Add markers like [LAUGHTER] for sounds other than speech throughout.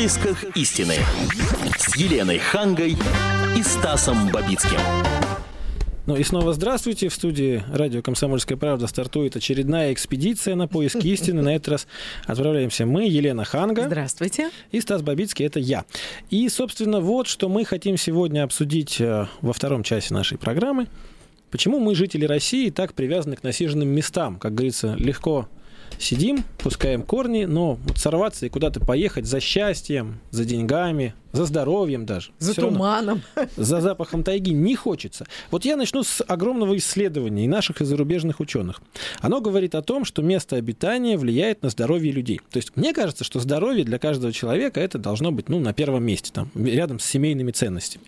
поисках истины с Еленой Хангой и Стасом Бабицким. Ну и снова здравствуйте. В студии радио «Комсомольская правда» стартует очередная экспедиция на поиски истины. На этот раз отправляемся мы, Елена Ханга. Здравствуйте. И Стас Бабицкий, это я. И, собственно, вот что мы хотим сегодня обсудить э, во втором часе нашей программы. Почему мы, жители России, так привязаны к насиженным местам? Как говорится, легко сидим, пускаем корни, но вот сорваться и куда-то поехать за счастьем, за деньгами, за здоровьем даже. За туманом. Равно, за запахом тайги не хочется. Вот я начну с огромного исследования и наших и зарубежных ученых. Оно говорит о том, что место обитания влияет на здоровье людей. То есть мне кажется, что здоровье для каждого человека это должно быть ну, на первом месте, там, рядом с семейными ценностями.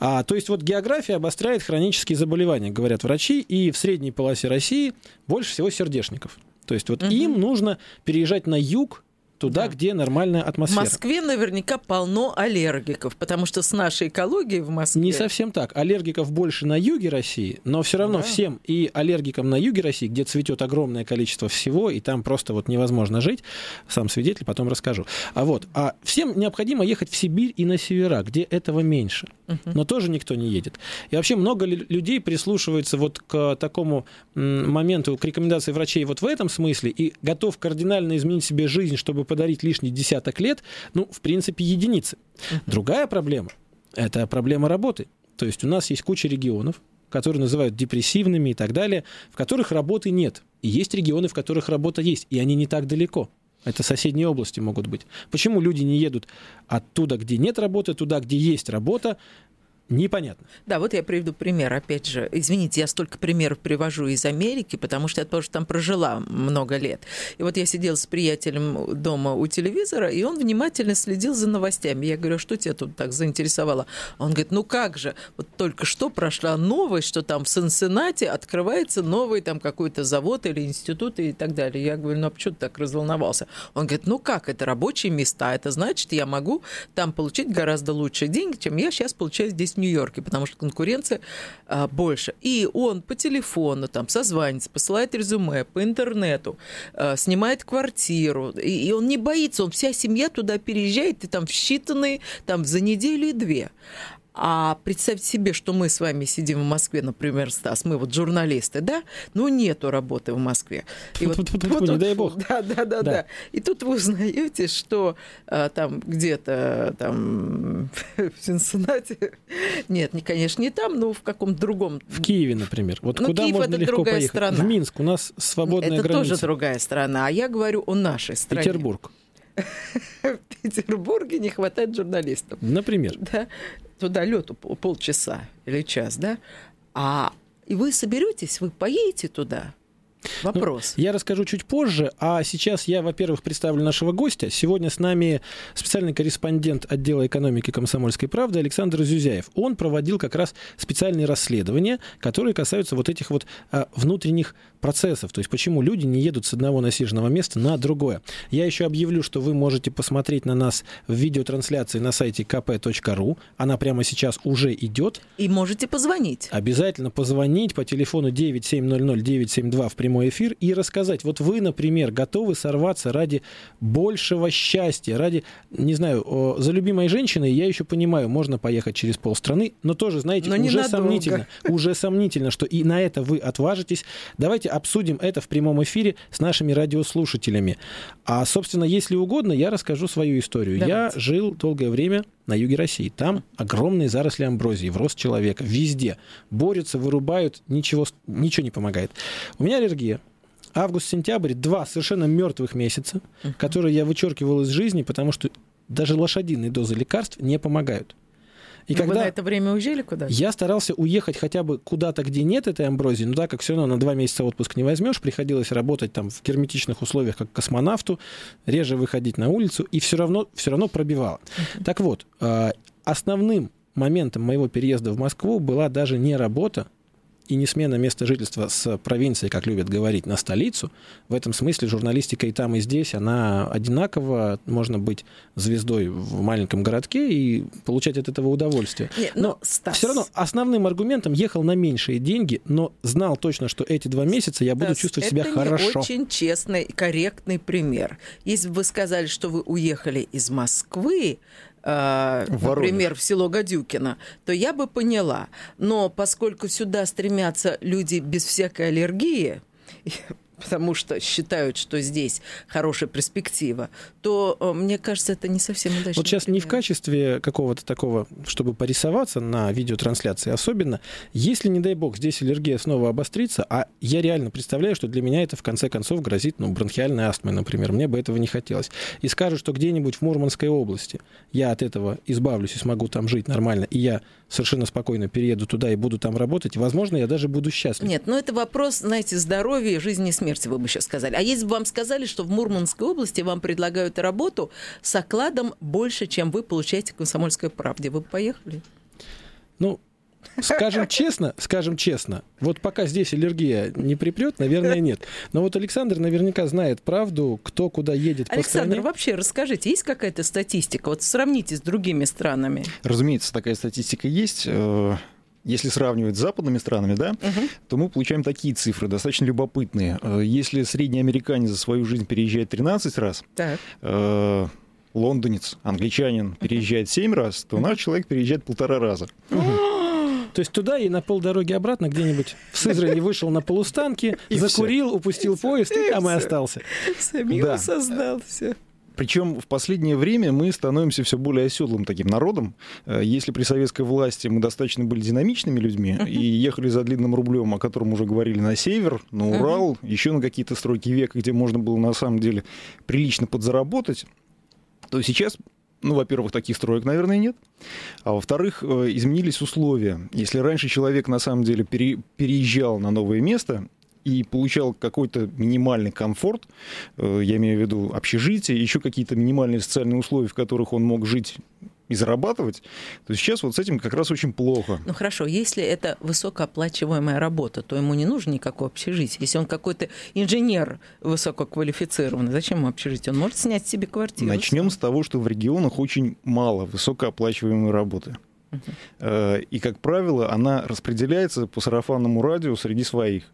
А, то есть вот география обостряет хронические заболевания, говорят врачи, и в средней полосе России больше всего сердечников. То есть вот угу. им нужно переезжать на юг, туда, да. где нормальная атмосфера. В Москве наверняка полно аллергиков, потому что с нашей экологией в Москве... Не совсем так. Аллергиков больше на юге России, но все равно да. всем и аллергикам на юге России, где цветет огромное количество всего, и там просто вот невозможно жить, сам свидетель, потом расскажу. А вот, а всем необходимо ехать в Сибирь и на севера, где этого меньше. Но тоже никто не едет. И вообще много людей прислушивается вот к такому моменту, к рекомендации врачей вот в этом смысле, и готов кардинально изменить себе жизнь, чтобы подарить лишний десяток лет, ну, в принципе, единицы. Другая проблема – это проблема работы. То есть у нас есть куча регионов, которые называют депрессивными и так далее, в которых работы нет. И есть регионы, в которых работа есть, и они не так далеко. Это соседние области могут быть. Почему люди не едут оттуда, где нет работы, туда, где есть работа, Непонятно. Да, вот я приведу пример, опять же. Извините, я столько примеров привожу из Америки, потому что я тоже там прожила много лет. И вот я сидела с приятелем дома у телевизора, и он внимательно следил за новостями. Я говорю, «А что тебя тут так заинтересовало? Он говорит, ну как же, вот только что прошла новость, что там в Сенсенате открывается новый там какой-то завод или институт и так далее. Я говорю, ну а почему ты так разволновался? Он говорит, ну как, это рабочие места, это значит, я могу там получить гораздо лучшие деньги, чем я сейчас получаю здесь в Нью-Йорке, потому что конкуренция а, больше. И он по телефону там созванивается, посылает резюме по интернету, а, снимает квартиру, и, и он не боится, он вся семья туда переезжает, и там в считанные, там за неделю и две. А представьте себе, что мы с вами сидим в Москве, например, Стас, мы вот журналисты, да? Ну, нету работы в Москве. И вот, вот, вот, не дай бог. Да, да, да, да. И тут вы узнаете, что а, там где-то там в Сенсенате, нет, не, конечно, не там, но в каком-то другом. В Киеве, например. Вот ну, куда Киев можно легко поехать? Страна. В Минск у нас свободная это граница. Это тоже другая страна, а я говорю о нашей стране. Петербург. [LAUGHS] В Петербурге не хватает журналистов. Например. Да туда лету полчаса или час, да, а и вы соберетесь, вы поедете туда, Вопрос. Ну, я расскажу чуть позже, а сейчас я, во-первых, представлю нашего гостя. Сегодня с нами специальный корреспондент отдела экономики комсомольской правды Александр Зюзяев. Он проводил как раз специальные расследования, которые касаются вот этих вот а, внутренних процессов, то есть почему люди не едут с одного насиженного места на другое. Я еще объявлю, что вы можете посмотреть на нас в видеотрансляции на сайте kp.ru. Она прямо сейчас уже идет. И можете позвонить. Обязательно позвонить по телефону 9700 972 в прямой эфир и рассказать, вот вы, например, готовы сорваться ради большего счастья, ради, не знаю, за любимой женщиной, я еще понимаю, можно поехать через полстраны, но тоже, знаете, но уже сомнительно, уже сомнительно, что и на это вы отважитесь. Давайте обсудим это в прямом эфире с нашими радиослушателями. А, собственно, если угодно, я расскажу свою историю. Давайте. Я жил долгое время на юге России. Там огромные заросли амброзии в рост человека. Везде. Борются, вырубают, ничего, ничего не помогает. У меня аллергия. Август-сентябрь – два совершенно мертвых месяца, uh-huh. которые я вычеркивал из жизни, потому что даже лошадиные дозы лекарств не помогают. И Но когда вы на это время уезжали куда-то? Я старался уехать хотя бы куда-то, где нет этой амброзии, но так как все равно на два месяца отпуск не возьмешь, приходилось работать там в герметичных условиях, как космонавту, реже выходить на улицу, и все равно, все равно пробивало. Uh-huh. Так вот, а, основным моментом моего переезда в Москву была даже не работа, и не смена места жительства с провинции, как любят говорить, на столицу. В этом смысле журналистика и там, и здесь, она одинакова. Можно быть звездой в маленьком городке и получать от этого удовольствие. Нет, но но, Стас, все равно основным аргументом ехал на меньшие деньги, но знал точно, что эти два месяца я буду Стас, чувствовать себя это хорошо. Не очень честный и корректный пример. Если бы вы сказали, что вы уехали из Москвы, э, например, в село Гадюкино, то я бы поняла. Но поскольку сюда стремятся люди без всякой аллергии, [LAUGHS] потому что считают, что здесь хорошая перспектива, то, э, мне кажется, это не совсем удачно. Вот сейчас не в качестве какого-то такого, чтобы порисоваться на видеотрансляции, особенно, если, не дай бог, здесь аллергия снова обострится, а я реально представляю, что для меня это в конце концов грозит, ну, бронхиальной астмой, например, мне бы этого не хотелось. И скажут, что где-нибудь в Мурманской области я от этого избавлюсь и смогу там жить нормально, и я совершенно спокойно перееду туда и буду там работать, возможно, я даже буду счастлив. Нет, но это вопрос, знаете, здоровья, жизни и смерти, вы бы сейчас сказали. А если бы вам сказали, что в Мурманской области вам предлагают работу с окладом больше, чем вы получаете в «Комсомольской правде», вы бы поехали? Ну, скажем честно, скажем честно, вот пока здесь аллергия не припрет, наверное, нет. Но вот Александр наверняка знает правду, кто куда едет по Александр, стране. вообще расскажите, есть какая-то статистика? Вот сравните с другими странами. Разумеется, такая статистика есть. Если сравнивать с западными странами, да, то мы получаем такие цифры, достаточно любопытные. Э, Если средний американец за свою жизнь переезжает 13 раз, Так. э, лондонец, англичанин переезжает 7 раз, то наш человек переезжает полтора раза. [GASPS] То есть туда и на полдороги обратно где-нибудь в Сызрани вышел на полустанке, И закурил, упустил поезд и там и остался. Самим Да. создал все. Причем в последнее время мы становимся все более оседлым таким народом. Э, Если при советской власти мы достаточно были динамичными людьми и ехали за длинным рублем, о котором уже говорили, на север, на Урал, еще на какие-то стройки века, где можно было на самом деле прилично подзаработать, то сейчас, ну, во-первых, таких строек, наверное, нет. А во-вторых, э, изменились условия. Если раньше человек на самом деле пере- переезжал на новое место и получал какой-то минимальный комфорт, э, я имею в виду общежитие, еще какие-то минимальные социальные условия, в которых он мог жить и зарабатывать, то сейчас вот с этим как раз очень плохо. Ну хорошо, если это высокооплачиваемая работа, то ему не нужно никакого общежития. Если он какой-то инженер высококвалифицированный, зачем ему общежитие? Он может снять себе квартиру. Начнем с того, что в регионах очень мало высокооплачиваемой работы. Э, И, как правило, она распределяется по сарафанному радио среди своих.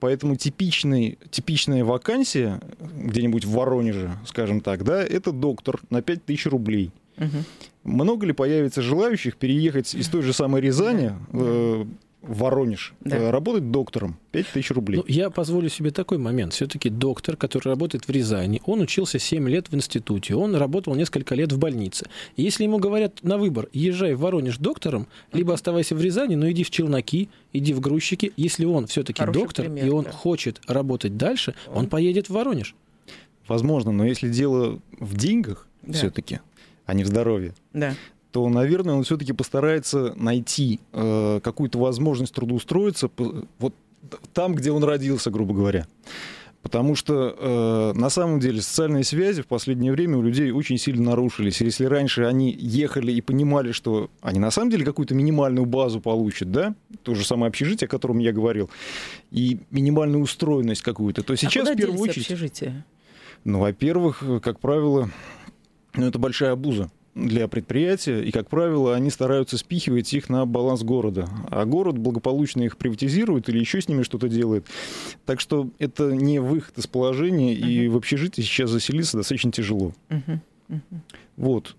Поэтому типичный, типичная вакансия где-нибудь в Воронеже, скажем так, да, это доктор на 5000 рублей. Мгм. Много ли появится желающих переехать из той же самой Рязани э, в Воронеж, Да. э, работать доктором 5000 рублей? Ну, я позволю себе такой момент. Все-таки доктор, который работает в Рязани, он учился 7 лет в институте, он работал несколько лет в больнице. И если ему говорят на выбор, езжай в Воронеж доктором, либо оставайся в Рязани, но иди в челноки, иди в грузчики, если он все-таки Хороший доктор, пример, и он да. хочет работать дальше, он поедет в Воронеж. Возможно, но если дело в деньгах Да. все-таки, а не в здоровье, Да. То, наверное, он все-таки постарается найти э, какую-то возможность трудоустроиться вот там, где он родился, грубо говоря. Потому что э, на самом деле социальные связи в последнее время у людей очень сильно нарушились. Если раньше они ехали и понимали, что они на самом деле какую-то минимальную базу получат, да, то же самое общежитие, о котором я говорил, и минимальную устроенность какую-то, то сейчас а в первую очередь... общежития? Ну, во-первых, как правило, ну, это большая обуза для предприятия, и, как правило, они стараются спихивать их на баланс города. А город благополучно их приватизирует или еще с ними что-то делает. Так что это не выход из положения, и в общежитии сейчас заселиться достаточно тяжело. Мгм. Вот.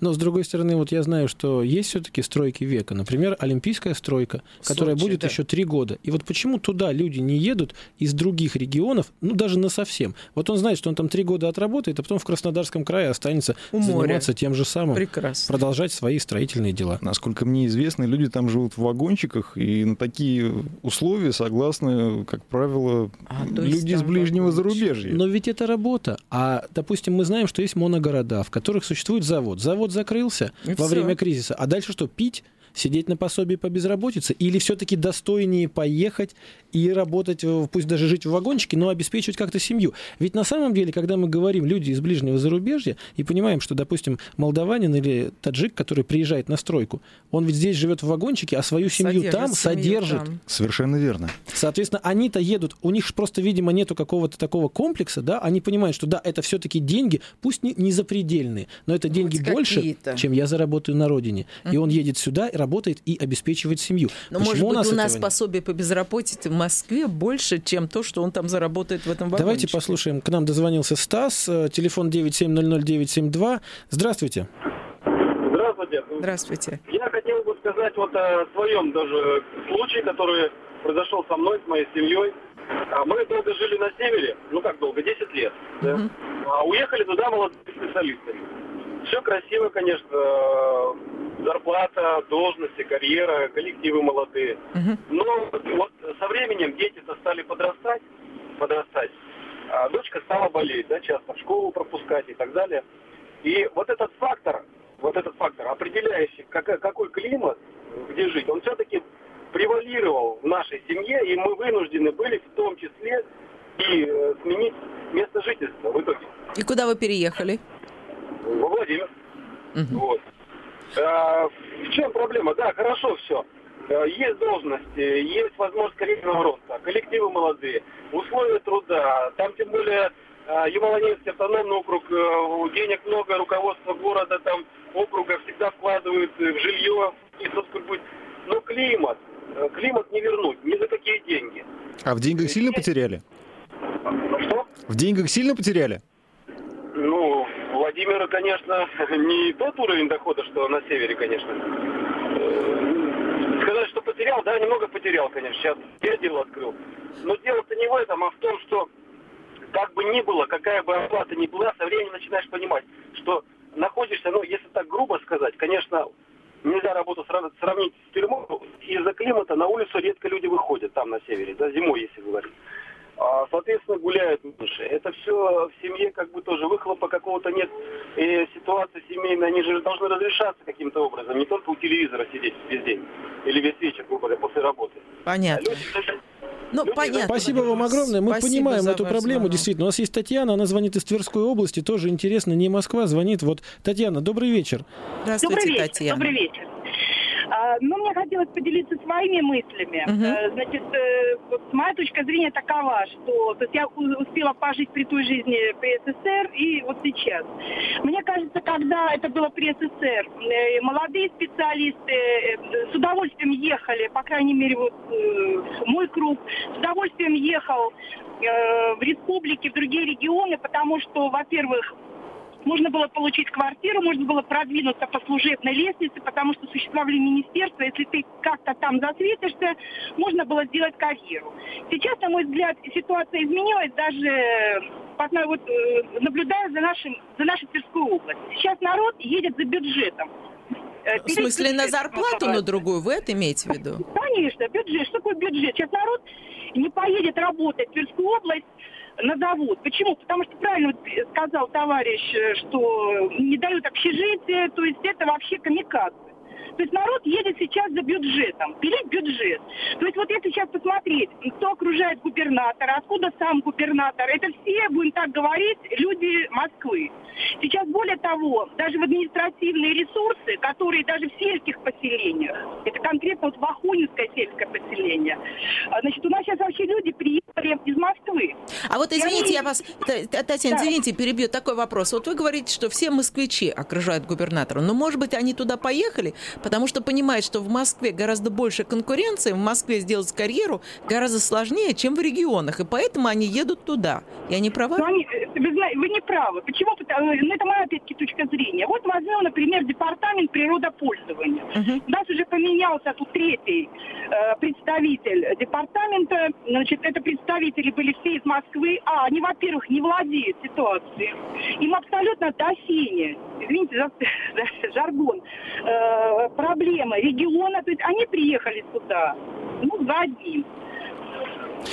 Но, с другой стороны, вот я знаю, что есть все-таки стройки века. Например, Олимпийская стройка, которая Сочи, будет да. еще три года. И вот почему туда люди не едут из других регионов, ну, даже на совсем. Вот он знает, что он там три года отработает, а потом в Краснодарском крае останется У моря. заниматься тем же самым, Прекрасно. продолжать свои строительные дела. Насколько мне известно, люди там живут в вагончиках, и на такие условия согласны, как правило, А, люди из ближнего вагончик. зарубежья. Но ведь это работа. А, допустим, мы знаем, что есть моногорода, в которых существует завод. Завод закрылся И во всё. время кризиса. А дальше что, пить? Сидеть на пособии по безработице? Или все-таки достойнее поехать и работать, э, пусть даже жить в вагончике, но обеспечивать как-то семью? Ведь на самом деле, когда мы говорим люди из ближнего зарубежья и понимаем, что, допустим, молдаванин или таджик, который приезжает на стройку, он ведь здесь живет в вагончике, а свою семью Содержит там семью содержит. там. Совершенно верно. Соответственно, они-то едут, у них ж просто, видимо, нету какого-то такого комплекса, да, они понимают, что да, это все-таки деньги, пусть не, не запредельные, но это деньги Хоть больше, какие-то. чем я заработаю на родине. И он едет сюда, работает и обеспечивает семью. Но, Почему может быть, у нас этого нет? пособие по безработице Москве больше, чем то, что он там заработает в этом вагончике. Давайте послушаем. К нам дозвонился Стас, э, телефон 9700972. Здравствуйте. Здравствуйте. Здравствуйте. Я хотел бы сказать вот о своем даже случае, который произошел со мной, с моей семьей. А Мы долго жили на севере, ну как долго, 10 лет. да. А уехали туда молодыми специалистами. Все красиво, конечно, зарплата, должности, карьера, коллективы молодые. Но вот со временем дети-то стали подрастать, подрастать. А дочка стала болеть, да, часто в школу пропускать и так далее. И вот этот фактор, вот этот фактор, определяющий, какой, какой климат, где жить, он все-таки превалировал в нашей семье, и мы вынуждены были в том числе и э, сменить место жительства в итоге. И куда вы переехали? Владимир. Вот. А, в чем проблема? Да, хорошо все. Есть должности, есть возможность карьерного роста, коллективы молодые, условия труда. Там тем более а, Ямало-Ненецкий автономный округ, э, денег много, руководство города, там округа всегда вкладывают э, в жилье, и, собственно, будет. Но климат, э, климат не вернуть, ни за какие деньги. А в деньгах сильно потеряли? Что? В деньгах сильно потеряли? Ну, Владимир, конечно, [LAUGHS] не тот уровень дохода, что на севере, конечно. Э, Сказать, что потерял, да, немного потерял, конечно. Сейчас я дело открыл. Но дело-то не в этом, а в том, что как бы ни было, какая бы оплата ни была, со временем начинаешь понимать, что находишься, ну, если так грубо сказать, конечно, нельзя работу сра- сравнить с тюрьмой. Из-за климата на улицу редко люди выходят там на севере, да, зимой, если говорить. А, соответственно, гуляют меньше. Это все в семье как бы тоже выхлопа какого-то нет. И ситуация семейная, они же должны разрешаться каким-то образом. Не только у телевизора сидеть весь день или весь вечер, грубо говоря, после работы. А Понятно. люди даже- Ну, Люди- понятно. Спасибо вам огромное. Мы Спасибо понимаем эту проблему. звонок. Действительно, у нас есть Татьяна, она звонит из Тверской области. Тоже интересно, не Москва, звонит. Вот, Татьяна, добрый вечер. Здравствуйте, Добрый вечер. Татьяна. Добрый вечер. А, Ну, мне хотелось поделиться своими мыслями. Э, Значит, э, вот моя точка зрения такова, что то есть я успела пожить при той жизни при СССР и вот сейчас. Мне кажется, когда это было при СССР, э, молодые специалисты с удовольствием ехали, по крайней мере, вот мой круг, с удовольствием ехал в республики, в другие регионы, потому что, во-первых, можно было получить квартиру, можно было продвинуться по служебной лестнице, потому что существовали министерства. Если ты как-то там засветишься, можно было сделать карьеру. Сейчас, на мой взгляд, ситуация изменилась, даже одной вот, э, наблюдая за, нашим, за нашей Тверской областью. Сейчас народ едет за бюджетом. Э, В смысле, на зарплату, на другую? Вы это имеете в виду? Конечно, бюджет. Что такое бюджет? Сейчас народ не поедет работать в Тверскую область на завод. Почему? Потому что правильно сказал товарищ, э, что не дают общежитие, то есть это вообще камикадзе. То есть народ едет сейчас за бюджетом, пилить бюджет. То есть вот если сейчас посмотреть, кто окружает губернатора, откуда сам губернатор, это все, будем так говорить, люди Москвы. Сейчас более того, даже в административные ресурсы, которые даже в сельских поселениях, это конкретно вот Бахунинское сельское поселение, а, значит, у нас сейчас вообще Москвы. А вот извините, я вас, Та- Та- Татьяна, Да. извините, перебью такой вопрос. Вот вы говорите, что все москвичи окружают губернатора, но, может быть, они туда поехали, потому что понимают, что в Москве гораздо больше конкуренции, в Москве сделать карьеру гораздо сложнее, чем в регионах, и поэтому они едут туда. Я не права? Но они, э, вы, знаете, вы не правы. Почему? Потому, ну, это моя, опять-таки, точка зрения. Вот возьмем, например, департамент природопользования. Мгм. У нас уже поменялся тут третий э, представитель департамента. Значит, это представители были все из Москвы. А, они, во-первых, не владеют ситуацией. Им абсолютно до извините за, [LAUGHS] за жаргон, э, проблемы региона. То есть они приехали сюда, ну, за одним.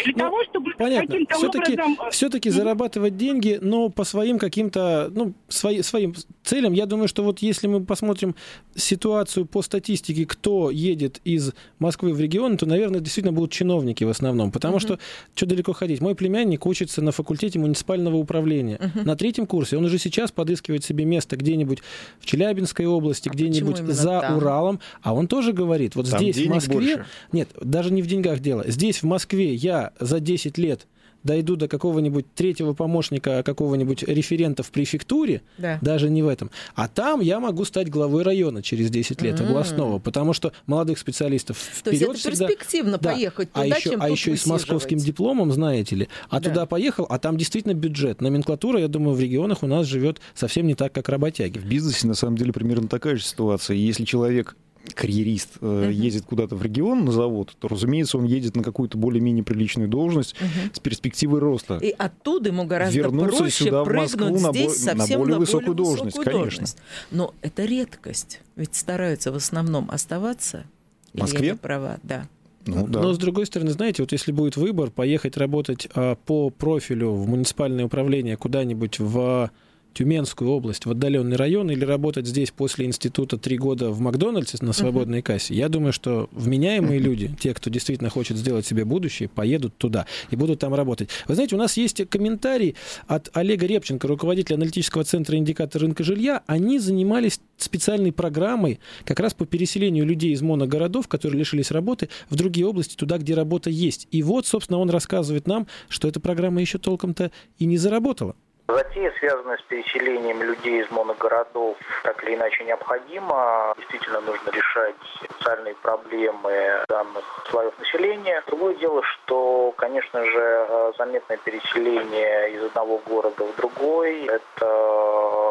Для Ну, того, чтобы Понятно. каким-то Все-таки, образом... э, все-таки зарабатывать деньги, но по своим каким-то, ну, свои, своим целям. Я думаю, что вот если мы посмотрим ситуацию по статистике, кто едет из Москвы в регион, то, наверное, действительно будут чиновники в основном. Потому что, что далеко ходить? Мой племянник учится на факультете муниципального управления. На третьем курсе. Он уже сейчас подыскивает себе место где-нибудь в Челябинской области, А где-нибудь за там? Уралом. А он тоже говорит, вот Там здесь, в Москве... больше. Нет, даже не в деньгах дело. Здесь, в Москве, я за 10 лет дойду до какого-нибудь третьего помощника, какого-нибудь референта в префектуре, Да. даже не в этом. А там я могу стать главой района через 10 лет, областного, потому что молодых специалистов То есть вперед это всегда... перспективно Да. поехать а туда, еще, чем а тут еще и с московским дипломом, знаете ли. А Да. туда поехал, а там действительно бюджет. Номенклатура, я думаю, в регионах у нас живет совсем не так, как работяги. В бизнесе, на самом деле, примерно такая же ситуация. Если человек карьерист э, едет куда-то в регион на завод, то, разумеется, он едет на какую-то более-менее приличную должность с перспективой роста. И оттуда ему гораздо Вернуться проще сюда, в Москву, на здесь бо- на более на высокую более должность, высокую конечно. должность. Но это редкость. Ведь стараются в основном оставаться. В Москве? права, да. Ну, да. Но, с другой стороны, знаете, вот если будет выбор поехать работать а, по профилю в муниципальное управление куда-нибудь в Тюменскую область, в отдаленный район, или работать здесь после института три года в Макдональдсе на свободной кассе, я думаю, что вменяемые люди, те, кто действительно хочет сделать себе будущее, поедут туда и будут там работать. Вы знаете, у нас есть комментарий от Олега Репченко, руководителя аналитического центра «Индикатор рынка жилья». Они занимались специальной программой как раз по переселению людей из моногородов, которые лишились работы, в другие области, туда, где работа есть. И вот, собственно, он рассказывает нам, что эта программа еще толком-то и не заработала. Затея, связанная с переселением людей из моногородов, так или иначе необходима. Действительно нужно решать социальные проблемы данных слоев населения. Другое дело, что, конечно же, э, заметное переселение из одного города в другой – это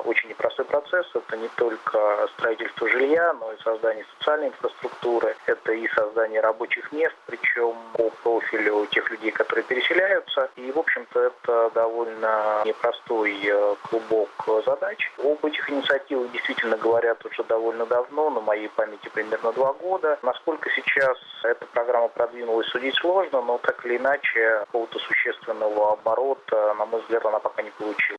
очень непростой процесс. Это не только строительство жилья, но и создание социальной инфраструктуры. Это и создание рабочих мест, причем по профилю тех людей, которые переселяются. И, в общем-то, это довольно непростой э, клубок задач. Об этих инициативах действительно говорят уже довольно давно, на моей памяти примерно два года. Насколько сейчас эта программа продвинулась, судить сложно, но так или иначе какого-то существенного оборота, на мой взгляд, она пока не получила.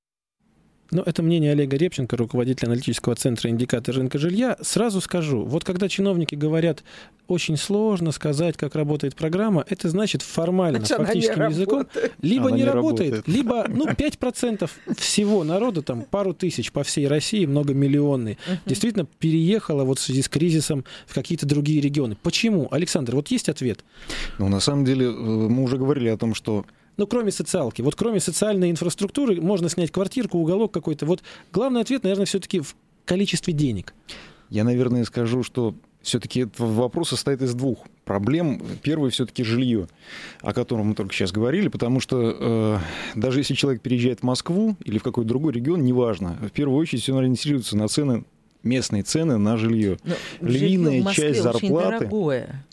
Ну, это мнение Олега Репченко, руководителя аналитического центра «Индикатор рынка жилья». Сразу скажу, вот когда чиновники говорят, очень сложно сказать, как работает программа, это значит формально, Значит, фактическим языком, работает. либо Она не, не работает, работает. либо, ну, 5% всего народа, там, пару тысяч по всей России, многомиллионный, действительно переехало вот в связи с кризисом в какие-то другие регионы. Почему? Александр, вот есть ответ? Ну, на самом деле, э, мы уже говорили о том, что Ну, кроме социалки. Вот кроме социальной инфраструктуры можно снять квартирку, уголок какой-то. Вот главный ответ, наверное, все-таки в количестве денег. Я, наверное, скажу, что все-таки этот вопрос состоит из двух проблем. Первый все-таки жилье, о котором мы только сейчас говорили, потому что э, даже если человек переезжает в Москву или в какой-то другой регион, неважно, в первую очередь он ориентируется на цены местные цены на жилье. Но Львиная жилье в Москве часть очень зарплаты. дорогое.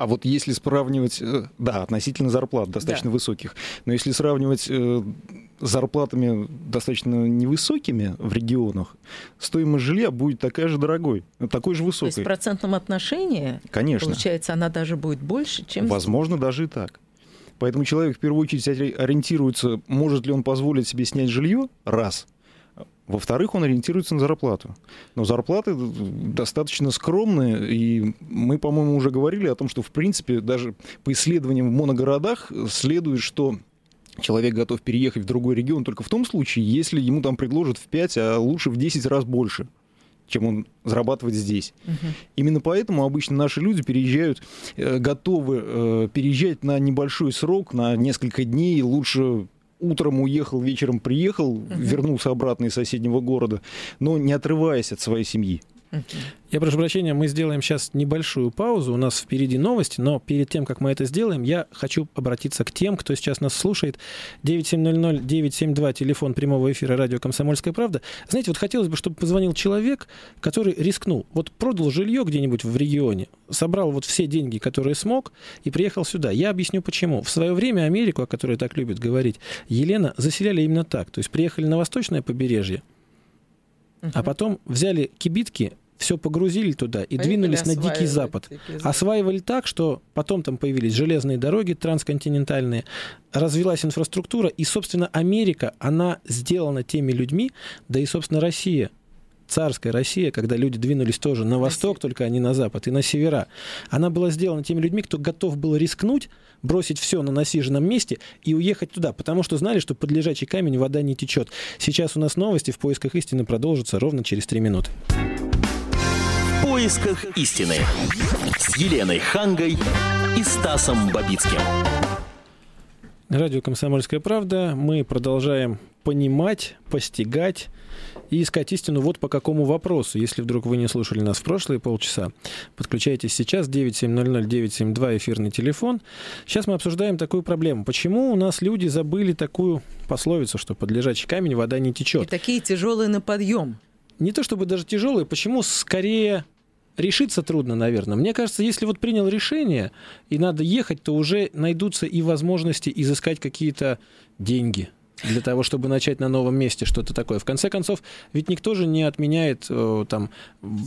А вот если сравнивать, э, да, относительно зарплат достаточно Да. высоких, но если сравнивать э, с зарплатами достаточно невысокими в регионах, стоимость жилья будет такая же дорогой, такой же То есть в высокой. процентном отношении, Конечно. получается, она даже будет больше, чем... Возможно, даже и так. Поэтому человек в первую очередь ори- ориентируется, может ли он позволить себе снять жилье, раз. Во-вторых, он ориентируется на зарплату. Но зарплаты достаточно скромные, и мы, по-моему, уже говорили о том, что, в принципе, даже по исследованиям в моногородах следует, что человек готов переехать в другой регион только в том случае, если ему там предложат в 5, а лучше в 10 раз больше чем он зарабатывает здесь. Именно поэтому обычно наши люди переезжают, э, готовы э, переезжать на небольшой срок, на несколько дней, лучше утром уехал, вечером приехал, вернулся обратно из соседнего города, но не отрываясь от своей семьи. Я прошу прощения, мы сделаем сейчас небольшую паузу. У нас впереди новости, но перед тем, как мы это сделаем, я хочу обратиться к тем, кто сейчас нас слушает. 9700-972, телефон прямого эфира радио «Комсомольская правда». Знаете, вот хотелось бы, чтобы позвонил человек, который рискнул. Вот продал жилье где-нибудь в регионе, собрал вот все деньги, которые смог, и приехал сюда. Я объясню, почему. В свое время Америку, о которой так любит говорить, Елена, заселяли именно так. То есть приехали на восточное побережье, а потом взяли кибитки, все погрузили туда и Поехали двинулись на Дикий Запад. Дикий Запад. Осваивали так, что потом там появились железные дороги трансконтинентальные, развилась инфраструктура, и, собственно, Америка, она сделана теми людьми, да и, собственно, Россия, царская Россия, когда люди двинулись тоже на восток, только а не на запад, и на севера, она была сделана теми людьми, кто готов был рискнуть, бросить все на насиженном месте и уехать туда, потому что знали, что под лежачий камень вода не течет. Сейчас у нас новости в поисках истины продолжатся ровно через три минуты. В поисках истины. С Еленой Хангой и Стасом Бабицким. Радио «Комсомольская правда». Мы продолжаем понимать, постигать и искать истину вот по какому вопросу. Если вдруг вы не слушали нас в прошлые полчаса, подключайтесь сейчас, 9700-972, эфирный телефон. Сейчас мы обсуждаем такую проблему. Почему у нас люди забыли такую пословицу, что под лежачий камень вода не И течет? такие тяжелые на подъем. Не то чтобы даже тяжелые, почему скорее решиться трудно, наверное. Мне кажется, если вот принял решение и надо ехать, то уже найдутся и возможности изыскать какие-то деньги для того, чтобы начать на новом месте что-то такое. В конце концов, ведь никто же не отменяет э, там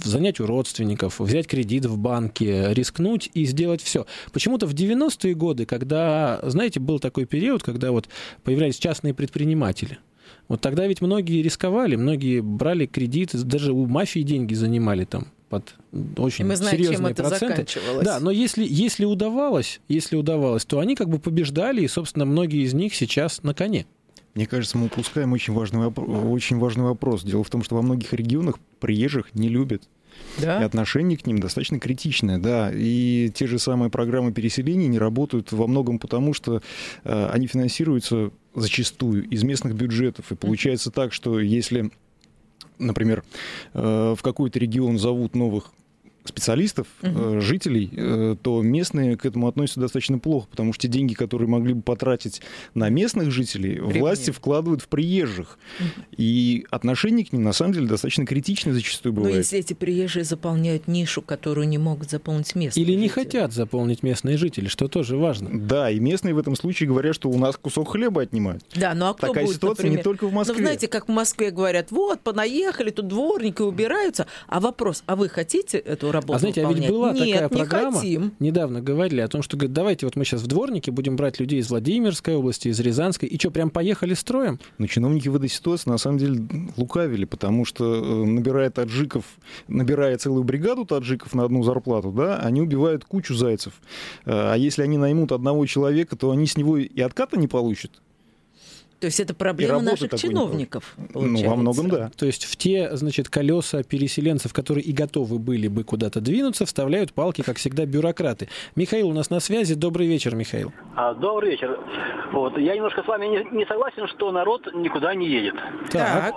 занять у родственников, взять кредит в банке, рискнуть и сделать все. Почему-то в 90-е годы, когда, знаете, был такой период, когда вот появлялись частные предприниматели, вот тогда ведь многие рисковали, многие брали кредит, даже у мафии деньги занимали там под очень И мы знаем, чем серьезные это проценты. Да, но если, если удавалось, если удавалось, то они как бы побеждали, и, собственно, многие из них сейчас на коне. Мне кажется, мы упускаем очень важный, очень важный вопрос. Дело в том, что во многих регионах приезжих не любят. И Да? отношение к ним достаточно критичное, да. И те же самые программы переселения не работают во многом потому, что э, они финансируются зачастую из местных бюджетов. И получается так, что если, например, э, в какой-то регион зовут новых специалистов, э, жителей, э, то местные к этому относятся достаточно плохо, потому что те деньги, которые могли бы потратить на местных жителей, власти вкладывают в приезжих. И отношение к ним, на самом деле, достаточно критичное зачастую Но бывает. если эти приезжие заполняют нишу, которую не могут заполнить местные Или не жители. хотят заполнить местные жители, что тоже важно. Да, и местные в этом случае говорят, что у нас кусок хлеба отнимают. Да, ну а кто Такая будет, ситуация например? не только в Москве. Ну, знаете, как в Москве говорят, вот, понаехали, тут дворники убираются. А вопрос, а вы хотите эту работу А знаете, а ведь выполнять? была Нет, такая программа, не хотим. недавно говорили о том, что говорят, давайте вот мы сейчас в дворнике будем брать людей из Владимирской области, из Рязанской, и что, прям поехали строем? Но чиновники в этой ситуации на самом деле лукавили, потому что э, набирая таджиков, набирая целую бригаду таджиков на одну зарплату, да, они убивают кучу зайцев. Э, А если они наймут одного человека, то они с него и отката не получат. То есть это проблема наших чиновников, Ну, во многом да. То есть в те, значит, колеса переселенцев, которые и готовы были бы куда-то двинуться, вставляют палки, как всегда, бюрократы. Михаил у нас на связи. Добрый вечер, Михаил. А, Добрый вечер. Вот. Я немножко с вами не, не согласен, что народ никуда не едет. Так,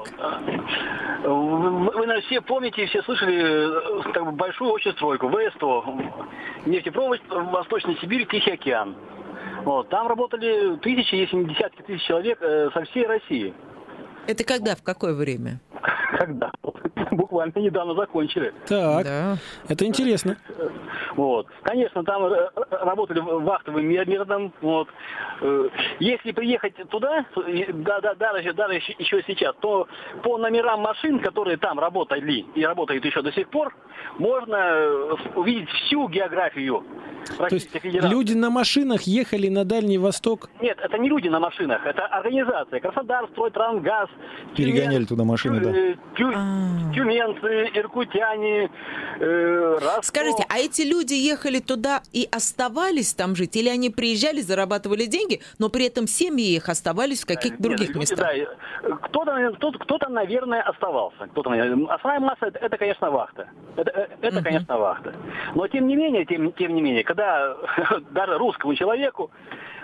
Вы, вы, наверное, все помните, все слышали э, так, большую очень стройку, ВСТО, нефтепровод в Восточной Сибири, Тихий океан. Вот. Там работали тысячи, если не десятки тысяч человек э, со всей России. это когда, в какое время? [LAUGHS] Когда? Буквально недавно закончили. Так, Да. это интересно. Вот. Конечно, там э, работали вахтовым методом. Вот. Э, Если приехать туда, да, да, даже, даже еще- сейчас, то по номерам машин, которые там работали и работают еще до сих пор, можно э, увидеть всю географию То есть Российской Федерации. люди на машинах ехали на Дальний Восток. Нет, это не люди на машинах, это организация. Краснодар, Стройтрангаз. Перегоняли Тюмен- туда машины, да. э, тю- А. Тюменцы, иркутяне, э, Ростов. Скажите, а эти люди ехали туда и оставались там жить? Или они приезжали, зарабатывали деньги, но при этом семьи их оставались в каких-то Нет, других люди, местах? да, э, кто-то, кто-то, кто-то, наверное, оставался. Кто-то. Основная масса это, это, конечно, вахта. Это, э, это конечно, вахта. Но тем не менее, тем, тем не менее, когда [LAUGHS] даже русскому человеку,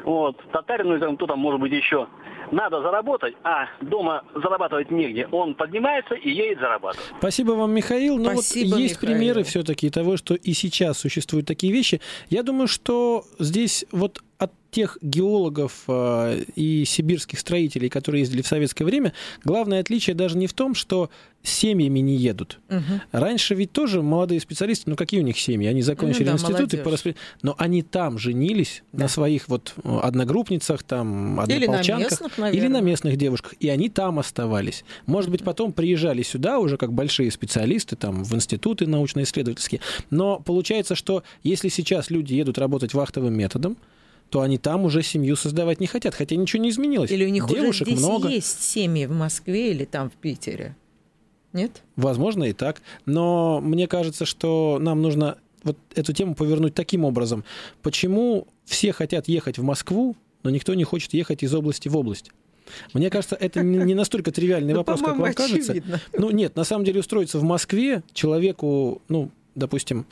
вот, татарину, кто там, может быть, еще, надо заработать, а дома зарабатывать негде, он поднимается и едет зарабатывать. Спасибо вам, Михаил. Ну Спасибо, вот есть Михаил. примеры все-таки того, что и сейчас существуют такие вещи. Я думаю, что здесь вот от тех геологов э, и сибирских строителей, которые ездили в советское время, главное отличие даже не в том, что семьями не едут. Мгм. Раньше ведь тоже молодые специалисты, ну какие у них семьи? Они закончили Ну да, институты, молодежь. по распри- но они там женились Да. на своих вот э, одногруппницах, там, Или на однополчанках. местных, или на местных девушках. И они там оставались. Может быть, потом приезжали сюда уже как большие специалисты, там, в институты научно-исследовательские. Но получается, что если сейчас люди едут работать вахтовым методом, то они там уже семью создавать не хотят, хотя ничего не изменилось. Или у них Девушек уже здесь много. есть семьи в Москве или там в Питере? Нет? Возможно, и так. Но мне кажется, что нам нужно вот эту тему повернуть таким образом. Почему все хотят ехать в Москву, но никто не хочет ехать из области в область? Мне кажется, это не настолько тривиальный Ну, вопрос, как вам кажется. Ну, нет, на самом деле устроиться в Москве человеку, ну, допустим,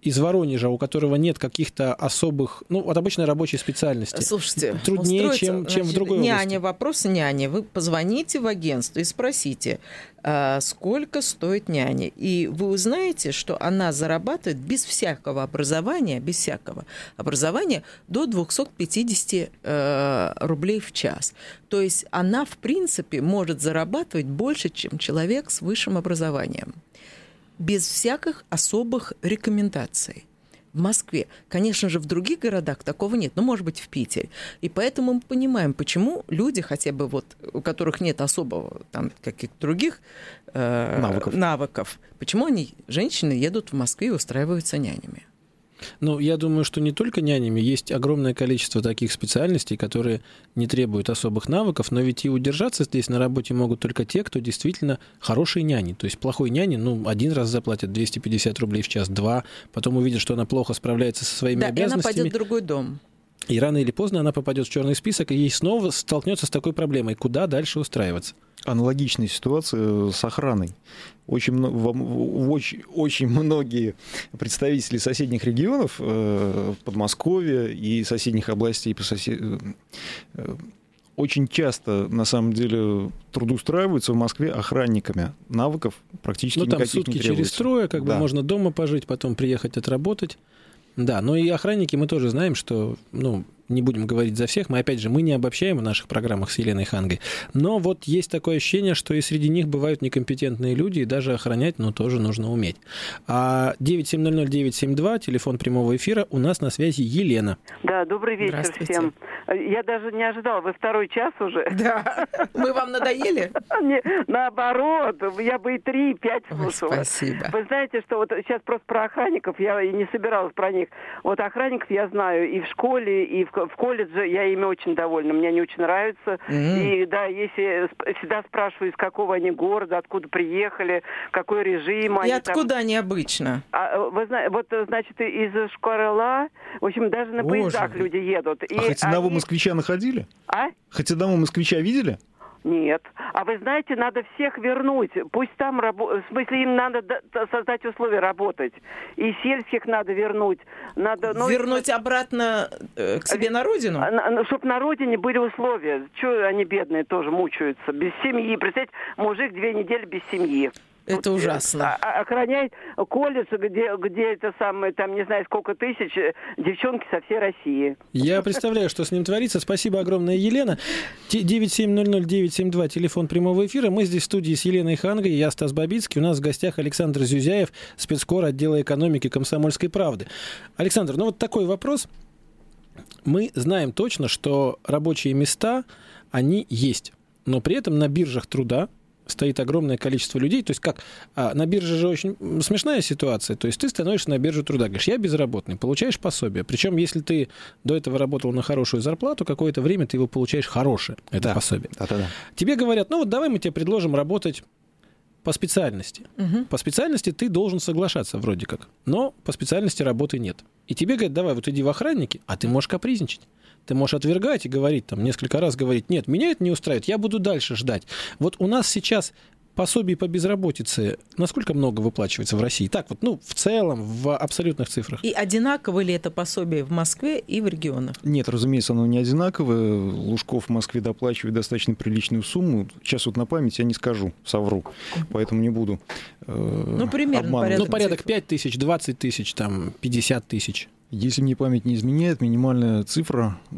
из Воронежа, у которого нет каких-то особых, ну, вот обычной рабочей специальности. Слушайте, Труднее, чем- чем в значит, другой Няня, области. вопрос няни. Вы позвоните в агентство и спросите, а, сколько стоит няня. И вы узнаете, что она зарабатывает без всякого образования, без всякого образования до 250 э, рублей в час. То есть она, в принципе, может зарабатывать больше, чем человек с высшим образованием без всяких особых рекомендаций. В Москве. Конечно же, в других городах такого нет, но, может быть, в Питере. И поэтому мы понимаем, почему люди, хотя бы вот, у которых нет особого там каких-то других э, Навыков. навыков, почему они, женщины, едут в Москву и устраиваются нянями. Ну, я думаю, что не только нянями, есть огромное количество таких специальностей, которые не требуют особых навыков, но ведь и удержаться здесь на работе могут только те, кто действительно хорошие няни. То есть плохой няни, ну, один раз заплатят 250 рублей в час, два, потом увидят, что она плохо справляется со своими Да, и она обязанностями. пойдет в другой дом. И рано или поздно она попадет в черный список, и ей снова столкнется с такой проблемой, куда дальше устраиваться. Аналогичная ситуация с охраной. Очень, очень, очень многие представители соседних регионов, э, Подмосковья и соседних областей, по сосе- э, очень часто, на самом деле, трудоустраиваются в Москве охранниками. Навыков практически Ну, там никаких сутки не через трое, как бы Да. можно дома пожить, потом приехать отработать. Да, но и охранники мы тоже знаем, что, ну, не будем говорить за всех, мы, опять же, мы не обобщаем в наших программах с Еленой Хангой, но вот есть такое ощущение, что и среди них бывают некомпетентные люди, и даже охранять, ну, тоже нужно уметь. А 9700972, телефон прямого эфира, у нас на связи Елена. Да, добрый вечер всем. Я даже не ожидала, вы второй час уже. Да. Мы вам надоели? Наоборот, я бы и три, и пять слушала. спасибо. Вы знаете, что вот сейчас просто про охранников, я и не собиралась про них. Вот охранников я знаю и в школе, и в, в колледже, я ими очень довольна, мне они очень нравятся. М. И да, если всегда спрашиваю, из какого они города, откуда приехали, какой режим И они там. откуда они обычно? А, вы знаете, вот, значит, из Шкарела, в общем, даже на Боже поездах люди едут. И А хоть одного они- москвича находили? А? Хоть одного москвича видели? Нет. А вы знаете, надо всех вернуть. Пусть там работают. В смысле, им надо да- да- создать условия работать. И сельских надо вернуть. Надо, ну, Вернуть обратно э, к себе на родину? чтобы на родине были условия. Чего они бедные тоже мучаются? Без семьи. Представьте, мужик две недели без семьи. Это Вот, ужасно. а- а- Охранять колледж, где, где это самое, там, не знаю, сколько тысяч, э, девчонки со всей России. Я представляю, что с ним творится. Спасибо огромное, Елена. Те- 9700972, телефон прямого эфира. Мы здесь в студии с Еленой Хангой, я Стас Бабицкий. У нас в гостях Александр Зюзяев, спецкор отдела экономики «Комсомольской правды». Александр, ну вот такой вопрос. Мы знаем точно, что рабочие места, они есть. Но при этом на биржах труда стоит огромное количество людей. То есть как? А, на бирже же очень смешная ситуация. То есть ты становишься на бирже труда, говоришь, я безработный, получаешь пособие. Причем, если ты до этого работал на хорошую зарплату, какое-то время ты его получаешь хорошее, это Да. пособие. Да-да-да. Тебе говорят, ну вот давай мы тебе предложим работать по специальности. Мгм. По специальности ты должен соглашаться вроде как, но по специальности работы нет. И тебе говорят, давай вот иди в охранники, а ты можешь капризничать. Ты можешь отвергать и говорить, там, несколько раз говорить, нет, меня это не устраивает, я буду дальше ждать. Вот у нас сейчас пособий по безработице насколько много выплачивается в России? Так вот, ну, в целом, в абсолютных цифрах. И одинаково ли это пособие в Москве и в регионах? Нет, разумеется, оно не одинаковое. Лужков в Москве доплачивает достаточно приличную сумму. Сейчас вот на память я не скажу, совру, поэтому не буду э, Ну, примерно обманывать. Ну, порядок порядок цифр. 5 тысяч, 20 тысяч, там, 50 тысяч. Если мне память не изменяет, минимальная цифра, э,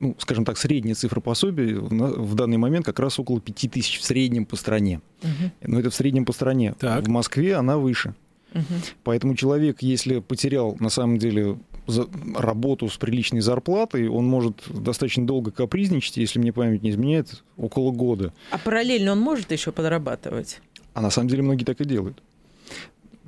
ну, скажем так, средняя цифра пособия в, на- в данный момент как раз около 5 тысяч в среднем по стране. Но это в среднем по стране. Так. В Москве она выше. Поэтому человек, если потерял на самом деле за- работу с приличной зарплатой, он может достаточно долго капризничать, если мне память не изменяет, около года. А параллельно он может еще подрабатывать? А на самом деле многие так и делают.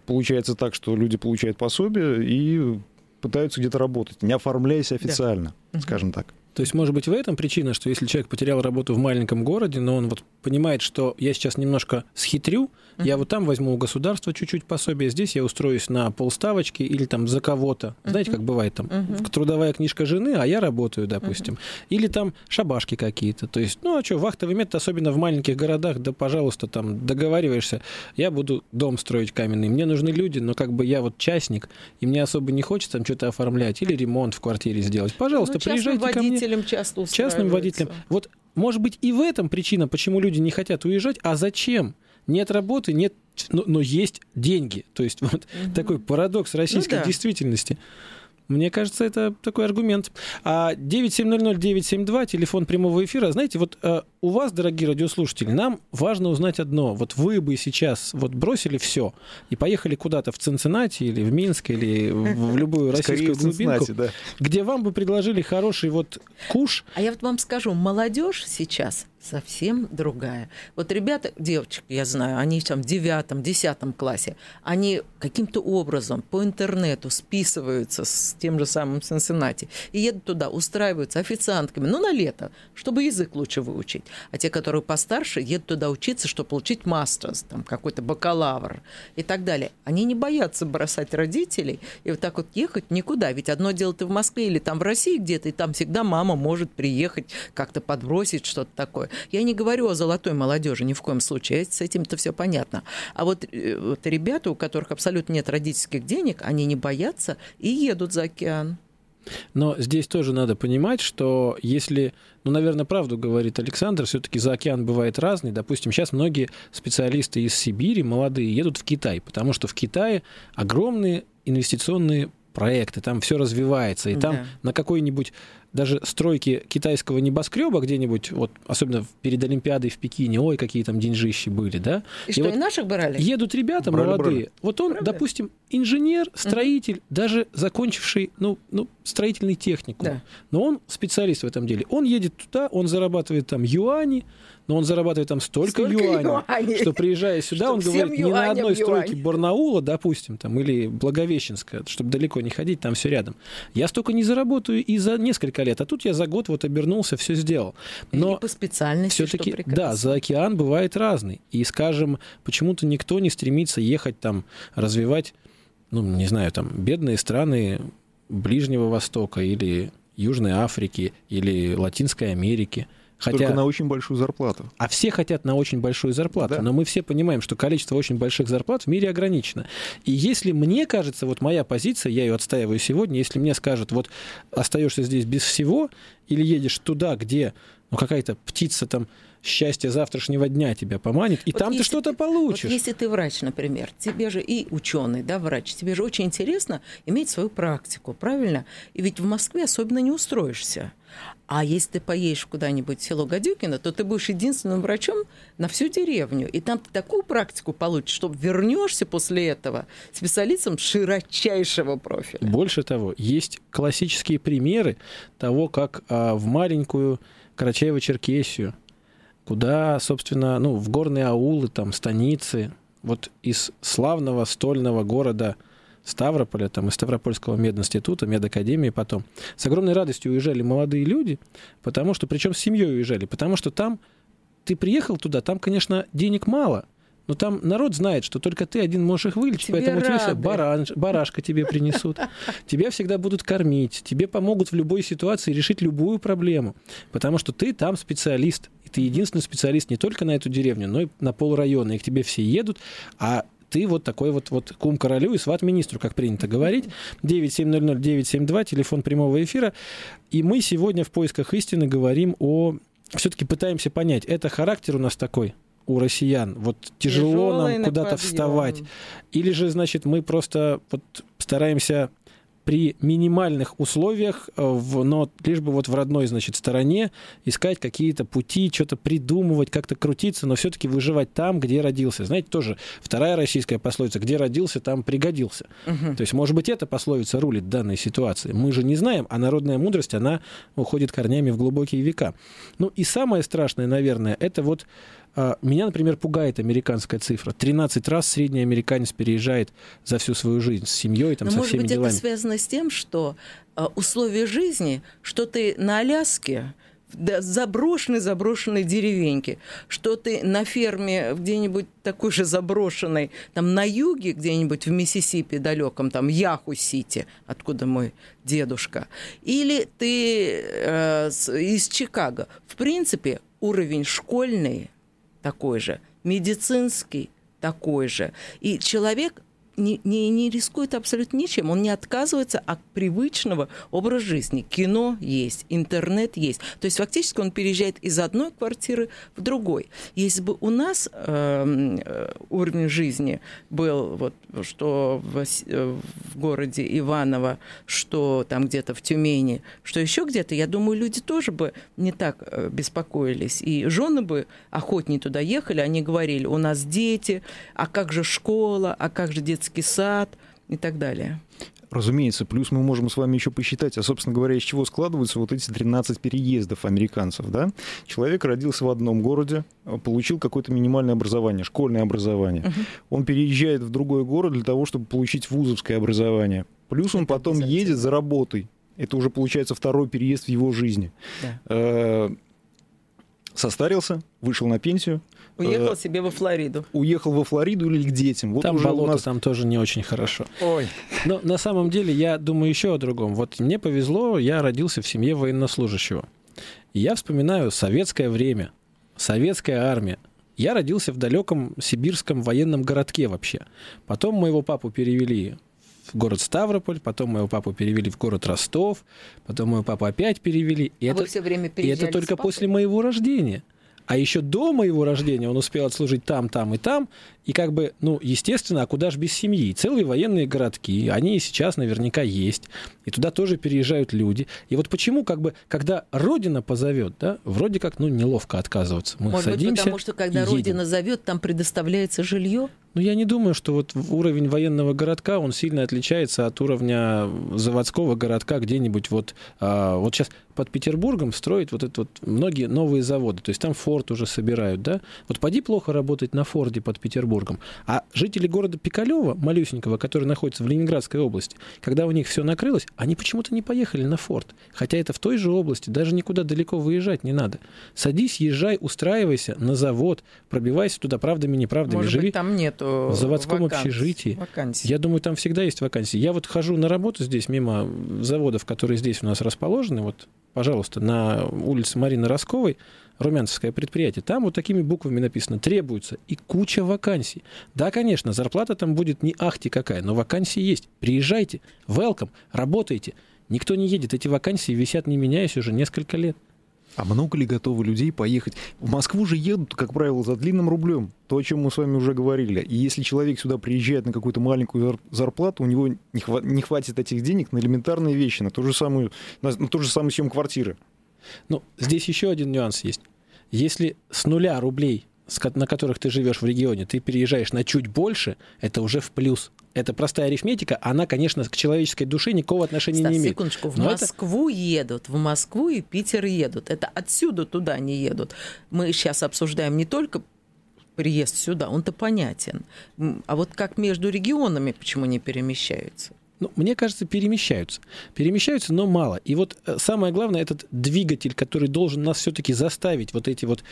Получается так, что люди получают пособие и пытаются где-то работать, не оформляясь официально, скажем так. То есть, может быть, в этом причина, что если человек потерял работу в маленьком городе, но он вот понимает, что я сейчас немножко схитрю, я вот там возьму у государства чуть-чуть пособие, здесь я устроюсь на полставочки или там за кого-то. Знаете, как бывает там трудовая книжка жены, а я работаю, допустим. Или там шабашки какие-то. То есть, ну а что, вахтовый метод, особенно в маленьких городах, да, пожалуйста, там договариваешься, я буду дом строить каменный, мне нужны люди, но как бы я вот частник, и мне особо не хочется там что-то оформлять или ремонт в квартире сделать. Пожалуйста, Ну, частным приезжайте ко мне. водителям часто Частным водителям. Вот, может быть, и в этом причина, почему люди не хотят уезжать. А зачем? Нет работы, нет, но, но есть деньги. То есть вот такой парадокс российской Ну да. действительности. Мне кажется, это такой аргумент. А 9700972, телефон прямого эфира. Знаете, вот э, у вас, дорогие радиослушатели, нам важно узнать одно. Вот вы бы сейчас вот бросили все и поехали куда-то в Цинциннати или в Минск или в, в любую Скорее российскую в глубинку, да. где вам бы предложили хороший вот куш, А я вот вам скажу, молодежь сейчас совсем другая. Вот ребята, девочек, я знаю, они там в девятом, десятом классе, они каким-то образом по интернету списываются с тем же самым Цинциннати и едут туда, устраиваются официантками, ну, на лето, чтобы язык лучше выучить. А те, которые постарше, едут туда учиться, чтобы получить мастерс, там, какой-то бакалавр и так далее. Они не боятся бросать родителей и вот так вот ехать никуда. Ведь одно дело ты в Москве или там в России где-то, и там всегда мама может приехать, как-то подбросить что-то такое. Я не говорю о золотой молодежи ни в коем случае, с этим-то все понятно. А вот, э, вот ребята, у которых абсолютно нет родительских денег, они не боятся и едут за океан. Но здесь тоже надо понимать, что если, ну, наверное, правду говорит Александр, все-таки за океан бывает разный. Допустим, сейчас многие специалисты из Сибири, молодые, едут в Китай, потому что в Китае огромные инвестиционные проекты, там все развивается, и там Да. на какой-нибудь даже стройке китайского небоскреба где-нибудь, вот особенно перед Олимпиадой в Пекине, ой, какие там деньжищи были, да? И, что, вот и наших брали? Едут ребята Брали, молодые. брали. Вот он, Правда? допустим, инженер, строитель, даже закончивший, ну, ну, строительный техникум. Да. Но он специалист в этом деле. Он едет туда, он зарабатывает там юани, но он зарабатывает там столько, Столько юаней, юаней. что приезжая сюда, Что он говорит, не на одной стройке юань. Барнаула, допустим, там, или Благовещенска, чтобы далеко не ходить, там все рядом. Я столько не заработаю и за несколько лет, а тут я за год вот обернулся, все сделал. Или Но по специальности, все-таки, да, за океан бывает разный. И, скажем, почему-то никто не стремится ехать там, развивать, ну, не знаю, там, бедные страны Ближнего Востока или Южной Африки или Латинской Америки. Хотя... Только на очень большую зарплату. А все хотят на очень большую зарплату. Да. Но мы все понимаем, что количество очень больших зарплат в мире ограничено. И если мне кажется, вот моя позиция, я ее отстаиваю сегодня, если мне скажут, вот остаешься здесь без всего, или едешь туда, где ну, какая-то птица там счастье завтрашнего дня тебя поманит, и Вот там ты что-то получишь. Вот если ты врач, например, тебе же и ученый, да, врач, тебе же очень интересно иметь свою практику, правильно? И ведь в Москве особенно не устроишься. А если ты поедешь куда-нибудь в село Гадюкино, то ты будешь единственным врачом на всю деревню. И там ты такую практику получишь, что вернешься после этого специалистом широчайшего профиля. Больше того, есть классические примеры того, как а, в маленькую Карачаево-Черкесию, куда, собственно, ну, в горные аулы, там, станицы, вот из славного стольного города Ставрополя, там, из Ставропольского мединститута, медакадемии потом, с огромной радостью уезжали молодые люди, потому что, причем с семьей уезжали, потому что там ты приехал туда, там, конечно, денег мало, но там народ знает, что только ты один можешь их вылечить, Тебе поэтому тебе рады. баран, барашка тебе принесут, тебя всегда будут кормить, тебе помогут в любой ситуации решить любую проблему, потому что ты там специалист, и ты единственный специалист не только на эту деревню, но и на полрайона, и к тебе все едут, а ты вот такой вот, вот кум королю и сват министру, как принято говорить. 9700972, телефон прямого эфира. И мы сегодня в поисках истины говорим о... Все-таки пытаемся понять, это характер у нас такой у россиян. Вот тяжело Тяжелый нам на куда-то подъем. вставать. Или же, значит, мы просто вот стараемся при минимальных условиях, э, в, но лишь бы вот в родной, значит, стороне искать какие-то пути, что-то придумывать, как-то крутиться, но все-таки выживать там, где родился. Знаете, тоже вторая российская пословица, где родился, там пригодился. Угу. То есть, может быть, эта пословица рулит данной ситуации. Мы же не знаем, а народная мудрость, она уходит корнями в глубокие века. Ну и самое страшное, наверное, это вот меня, например, пугает американская цифра. 13 раз средний американец переезжает за всю свою жизнь с семьей, там, Но, со может всеми быть, делами. это связано с тем, что а, условия жизни, что ты на Аляске, заброшенной, заброшенной деревеньке, что ты на ферме где-нибудь такой же заброшенной, там на юге где-нибудь в Миссисипи далеком, там Яху-Сити, откуда мой дедушка, или ты э, из Чикаго. В принципе, уровень школьный такой же, медицинский такой же. И человек не, не, не рискует абсолютно ничем. Он не отказывается от привычного образа жизни. Кино есть, интернет есть. То есть фактически он переезжает из одной квартиры в другой. Если бы у нас эм, э, уровень жизни был вот что в, э, в городе Иваново, что там где-то в Тюмени, что еще где-то, я думаю, люди тоже бы не так э, беспокоились. И жены бы охотнее туда ехали, они говорили, у нас дети, а как же школа, а как же детский детский сад и так далее. Разумеется, плюс мы можем с вами еще посчитать, а, собственно говоря, из чего складываются вот эти 13 переездов американцев, да? Человек родился в одном городе, получил какое-то минимальное образование, школьное образование. Угу. Он переезжает в другой город для того, чтобы получить вузовское образование. Плюс он потом едет за работой. Это уже получается второй переезд в его жизни. Да. Э, состарился, вышел на пенсию. Уехал э, себе во Флориду. Уехал во Флориду или к детям. Вот там болото, нас... там тоже не очень хорошо. Ой. Но на самом деле я думаю еще о другом. Вот мне повезло, я родился в семье военнослужащего. И я вспоминаю советское время, советская армия. Я родился в далеком сибирском военном городке вообще. Потом моего папу перевели в город Ставрополь, потом моего папу перевели в город Ростов, потом моего папу опять перевели. И а это, вы все время и это только после моего рождения. А еще до моего рождения он успел отслужить там, там и там. И как бы, ну, естественно, а куда же без семьи? Целые военные городки, они и сейчас наверняка есть. И туда тоже переезжают люди. И вот почему, как бы, когда Родина позовет, да, вроде как, ну, неловко отказываться. Мы Может садимся быть, потому что, когда Родина зовет, там предоставляется жилье? Ну, я не думаю, что вот уровень военного городка, он сильно отличается от уровня заводского городка где-нибудь вот... А, вот сейчас под Петербургом строят вот это вот многие новые заводы. То есть там Форд уже собирают, да? Вот поди плохо работать на Форде под Петербургом. А жители города Пикалева, малюсенького, который находится в Ленинградской области, когда у них все накрылось, они почему-то не поехали на Форд. Хотя это в той же области, даже никуда далеко выезжать не надо. Садись, езжай, устраивайся на завод, пробивайся туда правдами, неправдами, Может живи. Быть, там нет в заводском ваканс... общежитии. Вакансий. Я думаю, там всегда есть вакансии. Я вот хожу на работу здесь мимо заводов, которые здесь у нас расположены. Вот, пожалуйста, на улице Марины Росковой, Румянцевское предприятие. Там вот такими буквами написано «требуется» и куча вакансий. Да, конечно, зарплата там будет не ахти какая, но вакансии есть. Приезжайте, welcome, работайте. Никто не едет, эти вакансии висят, не меняясь уже несколько лет. А много ли готовы людей поехать? В Москву же едут, как правило, за длинным рублем. То, о чем мы с вами уже говорили. И если человек сюда приезжает на какую-то маленькую зарплату, у него не, хва- не хватит этих денег на элементарные вещи, на ту же самую, на, на ту же самую съем квартиры. Ну, здесь еще один нюанс есть. Если с нуля рублей, на которых ты живешь в регионе, ты переезжаешь на чуть больше, это уже в плюс это простая арифметика, она, конечно, к человеческой душе никакого отношения Стас, не имеет. секундочку, в Но Москву это... едут, в Москву и Питер едут. Это отсюда туда не едут. Мы сейчас обсуждаем не только приезд сюда, он-то понятен. А вот как между регионами почему не перемещаются? Ну, мне кажется, перемещаются. Перемещаются, но мало. И вот э, самое главное, этот двигатель, который должен нас все-таки заставить вот эти вот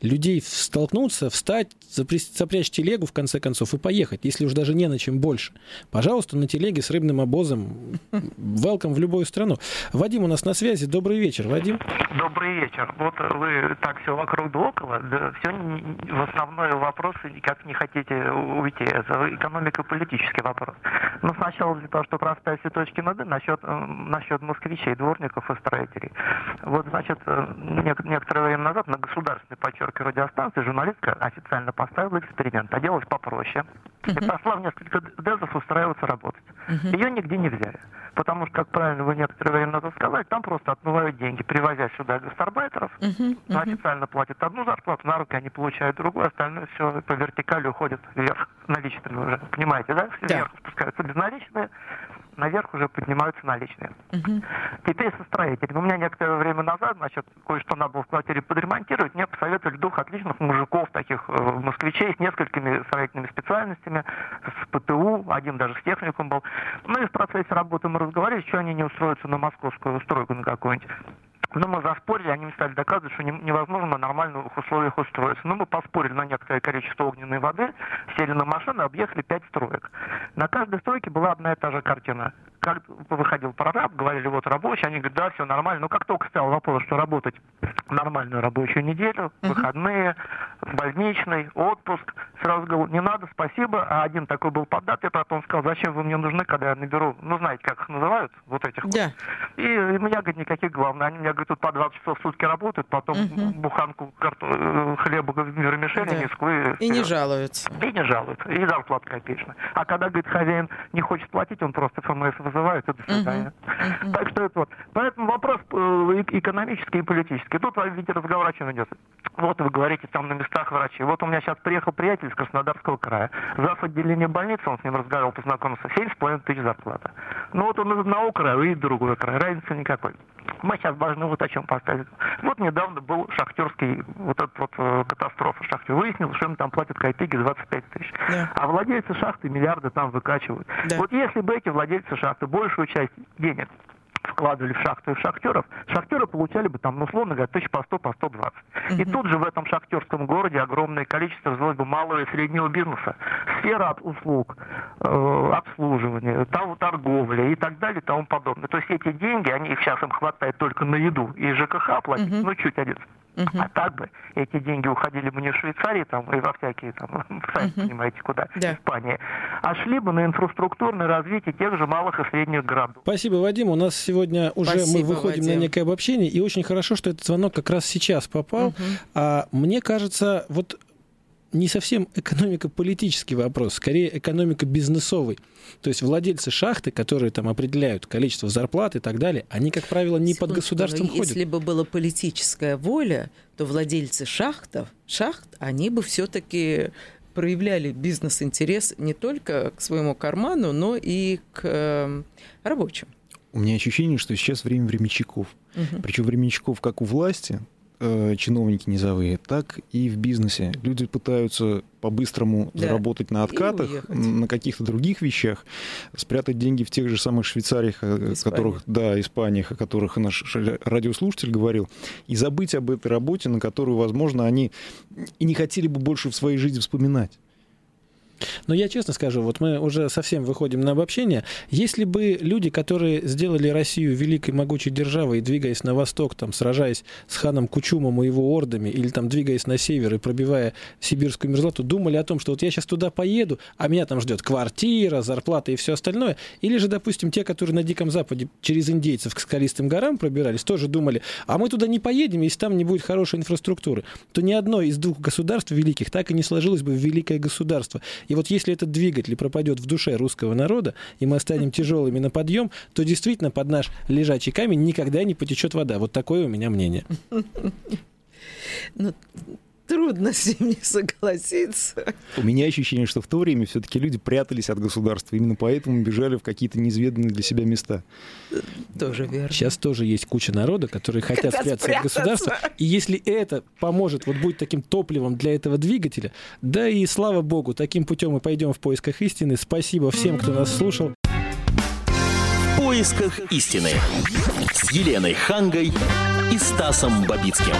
людей столкнуться, встать, запрячь телегу, в конце концов, и поехать, если уж даже не на чем больше. Пожалуйста, на телеге с рыбным обозом. Welcome в любую страну. Вадим у нас на связи. Добрый вечер, Вадим. Добрый вечер. Вот вы так все вокруг да около. Да, все в основной вопрос, как не хотите уйти. Это экономико-политический вопрос. Но сначала для того, чтобы чтобы расставить все точки над «и» насчет, э, насчет москвичей, дворников и строителей. Вот, значит, э, некоторое время назад на государственной, подчеркиваю, радиостанции журналистка официально поставила эксперимент, а делалось попроще. И пошла в несколько дезов устраиваться работать. Ее нигде не взяли. Потому что, как правильно вы некоторое время назад сказали, там просто отмывают деньги, привозя сюда гастарбайтеров, мгм. официально платят одну зарплату, на руки они получают другую, остальное все по вертикали уходит вверх наличными уже. Понимаете, да? Да. Вверх спускаются безналичные, наверх уже поднимаются наличные. Мгм. Теперь со строителем. У меня некоторое время назад, значит, кое-что надо было в квартире подремонтировать. Мне посоветовали двух отличных мужиков, таких э, москвичей, с несколькими строительными специальностями, с ПТУ, один даже с техникум был. Ну и в процессе работы мы разговаривали, что они не устроятся на московскую стройку на какую-нибудь. Ну, мы заспорили, они стали доказывать, что не- невозможно на нормальных условиях устроиться. Ну, мы поспорили на некоторое количество огненной воды, сели на машину, объехали пять строек. На каждой стройке была одна и та же картина. Как выходил прораб, говорили, вот рабочий, они говорят, да, все нормально. Но как только стал вопрос, что работать нормальную рабочую неделю, выходные, больничный, отпуск, сразу говорю, не надо, спасибо. А один такой был поддатый, потом сказал, зачем вы мне нужны, когда я наберу, ну, знаете, как их называют, вот этих вот. Да. И, и меня, говорит, никаких главных. Они меня, говорит, тут по 20 часов в сутки работают, потом Мгм. буханку карто- э, хлеба в вермишели Да. неску и... И не вперед. жалуются. И не жалуют. И зарплата копеечная. А когда, говорит, хозяин не хочет платить, он просто ФМС вызывает и до свидания. Мгм. Так что это вот. Поэтому вопрос э, экономический и политический. Тут, видите, разговор о чем идет. Вот вы говорите, там на местах врачи. Вот у меня сейчас приехал приятель из Краснодарского края. Зав. отделения больницы, он с ним разговаривал, познакомился, 7,5 тысяч зарплата. Ну вот он из одного края, и из другого края. Разницы никакой. Мы сейчас должны вот о чем поставить. Вот недавно был шахтерский, вот эта вот э, катастрофа шахтер. Выяснилось, что им там платят копейки 25 тысяч. Да. А владельцы шахты миллиарды там выкачивают. Да. Вот если бы эти владельцы шахты большую часть денег вкладывали в шахту и в шахтеров, шахтеры получали бы там, ну, условно говоря, тысяч по 100, по 120. И тут же в этом шахтерском городе огромное количество развелось бы малого и среднего бизнеса. Сфера от услуг, э, обслуживания, там, торговля и так далее и тому подобное. То есть эти деньги, они их сейчас им хватает только на еду и ЖКХ платить, Мгм. ну, чуть один. Мгм. А так бы эти деньги уходили бы не в Швейцарии там, и во всякие там, [LAUGHS] сами Мгм. понимаете куда, Да. Испании, а шли бы на инфраструктурное развитие тех же малых и средних городов. Спасибо, Вадим. У нас сегодня уже Спасибо, мы выходим Вадим. на некое обобщение, и очень хорошо, что этот звонок как раз сейчас попал. Мгм. А мне кажется, вот не совсем экономико-политический вопрос, скорее экономико-бизнесовый. То есть владельцы шахты, которые там определяют количество зарплат и так далее, они, как правило, не под Секундочку, государством но ходят. Если бы была политическая воля, то владельцы шахтов, шахт, они бы все-таки проявляли бизнес-интерес не только к своему карману, но и к э, рабочим. У меня ощущение, что сейчас время временщиков. Мгм. Причем временщиков как у власти, э, чиновники низовые, так и в бизнесе. Люди пытаются по-быстрому Да. заработать на откатах, на каких-то других вещах, спрятать деньги в тех же самых Швейцариях, о Испании. которых, да, Испаниях, о которых наш радиослушатель говорил, и забыть об этой работе, на которую, возможно, они и не хотели бы больше в своей жизни вспоминать. Но я честно скажу, вот мы уже совсем выходим на обобщение. Если бы люди, которые сделали Россию великой могучей державой, двигаясь на восток, там, сражаясь с ханом Кучумом и его ордами, или там двигаясь на север и пробивая сибирскую мерзлоту, думали о том, что вот я сейчас туда поеду, а меня там ждет квартира, зарплата и все остальное, или же, допустим, те, которые на Диком Западе через индейцев к скалистым горам пробирались, тоже думали, а мы туда не поедем, если там не будет хорошей инфраструктуры, то ни одно из двух государств великих так и не сложилось бы в великое государство. И вот если этот двигатель пропадет в душе русского народа, и мы станем тяжелыми на подъем, то действительно под наш лежачий камень никогда не потечет вода. Вот такое у меня мнение. Ну, трудно с ним не согласиться. У меня ощущение, что в то время все-таки люди прятались от государства, именно поэтому бежали в какие-то неизведанные для себя места. Тоже верно. Сейчас тоже есть куча народа, которые хотят Хотят спрятаться от спрятаться. государства. И если это поможет, вот будет таким топливом для этого двигателя, да и слава богу, таким путем мы пойдем в поисках истины. Спасибо всем, кто нас слушал. В поисках истины с Еленой Хангой и Стасом Бабицким.